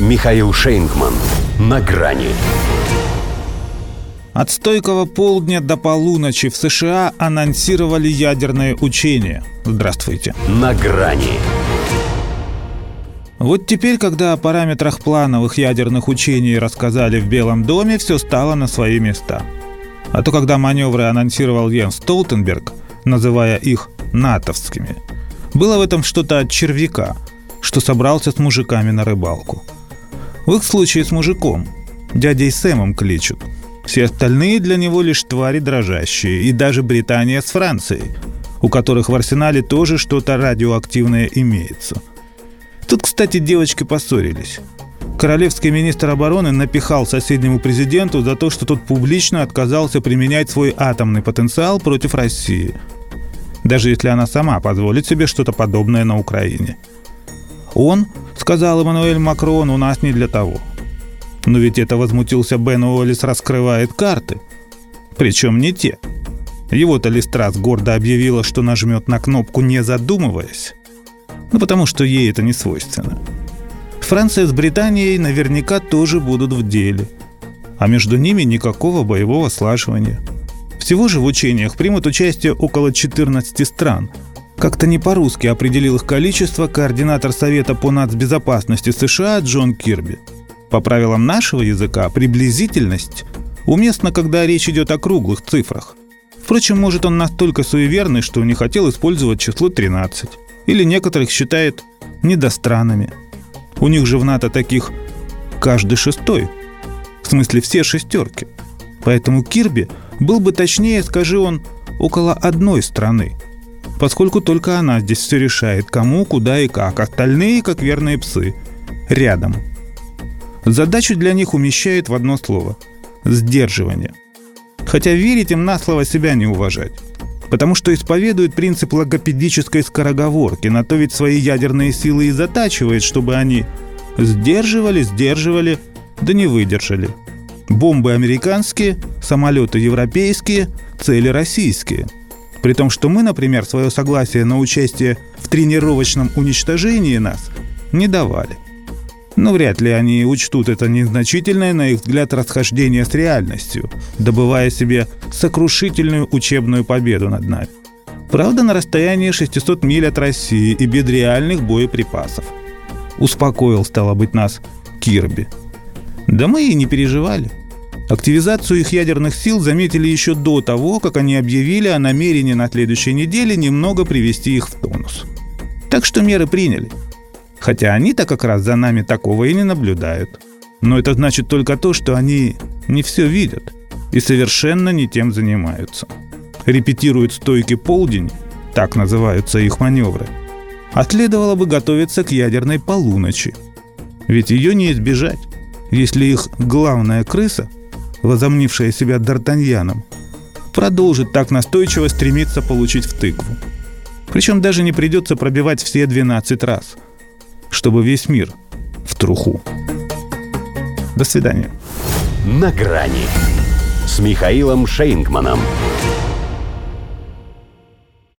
Михаил Шейнгман. На грани. От стойкого полдня до полуночи в США анонсировали ядерное учение. Здравствуйте. На грани. Вот теперь, когда о параметрах плановых ядерных учений рассказали в Белом доме, все стало на свои места. А то, когда маневры анонсировал Йенс Столтенберг, называя их натовскими, было в этом что-то от червяка, что собрался с мужиками на рыбалку. В их случае с мужиком, дядей Сэмом кличут. Все остальные для него лишь твари дрожащие, и даже Британия с Францией, у которых в арсенале тоже что-то радиоактивное имеется – Тут, кстати, девочки поссорились. Королевский министр обороны напихал соседнему президенту за то, что тот публично отказался применять свой атомный потенциал против России, даже если она сама позволит себе что-то подобное на Украине. Он, сказал Эммануэль Макрон, у нас не для того. Но ведь это возмутился Бен Уоллес раскрывает карты. Причем не те. Его-то Листрас гордо объявила, что нажмет на кнопку не задумываясь. Ну, потому что ей это не свойственно. Франция с Британией наверняка тоже будут в деле. А между ними никакого боевого слаживания. Всего же в учениях примут участие около 14 стран. Как-то не по-русски определил их количество координатор Совета по нацбезопасности США Джон Кирби. По правилам нашего языка приблизительность уместна, когда речь идет о круглых цифрах. Впрочем, может он настолько суеверный, что не хотел использовать число 13 или некоторых считает недостранами. У них же в НАТО таких каждый шестой. В смысле все шестерки. Поэтому Кирби был бы точнее, скажи он, около одной страны. Поскольку только она здесь все решает, кому, куда и как. Остальные, как верные псы, рядом. Задачу для них умещает в одно слово – сдерживание. Хотя верить им на слово себя не уважать потому что исповедует принцип логопедической скороговорки, на то ведь свои ядерные силы и затачивает, чтобы они сдерживали, сдерживали, да не выдержали. Бомбы американские, самолеты европейские, цели российские. При том, что мы, например, свое согласие на участие в тренировочном уничтожении нас не давали. Но вряд ли они учтут это незначительное, на их взгляд, расхождение с реальностью, добывая себе сокрушительную учебную победу над нами. Правда, на расстоянии 600 миль от России и без реальных боеприпасов. Успокоил, стало быть, нас Кирби. Да мы и не переживали. Активизацию их ядерных сил заметили еще до того, как они объявили о намерении на следующей неделе немного привести их в тонус. Так что меры приняли – Хотя они-то как раз за нами такого и не наблюдают. Но это значит только то, что они не все видят и совершенно не тем занимаются. Репетируют стойки полдень, так называются их маневры. А следовало бы готовиться к ядерной полуночи. Ведь ее не избежать, если их главная крыса, возомнившая себя Д'Артаньяном, продолжит так настойчиво стремиться получить в тыкву. Причем даже не придется пробивать все 12 раз – чтобы весь мир в труху. До свидания. На грани с Михаилом Шейнгманом.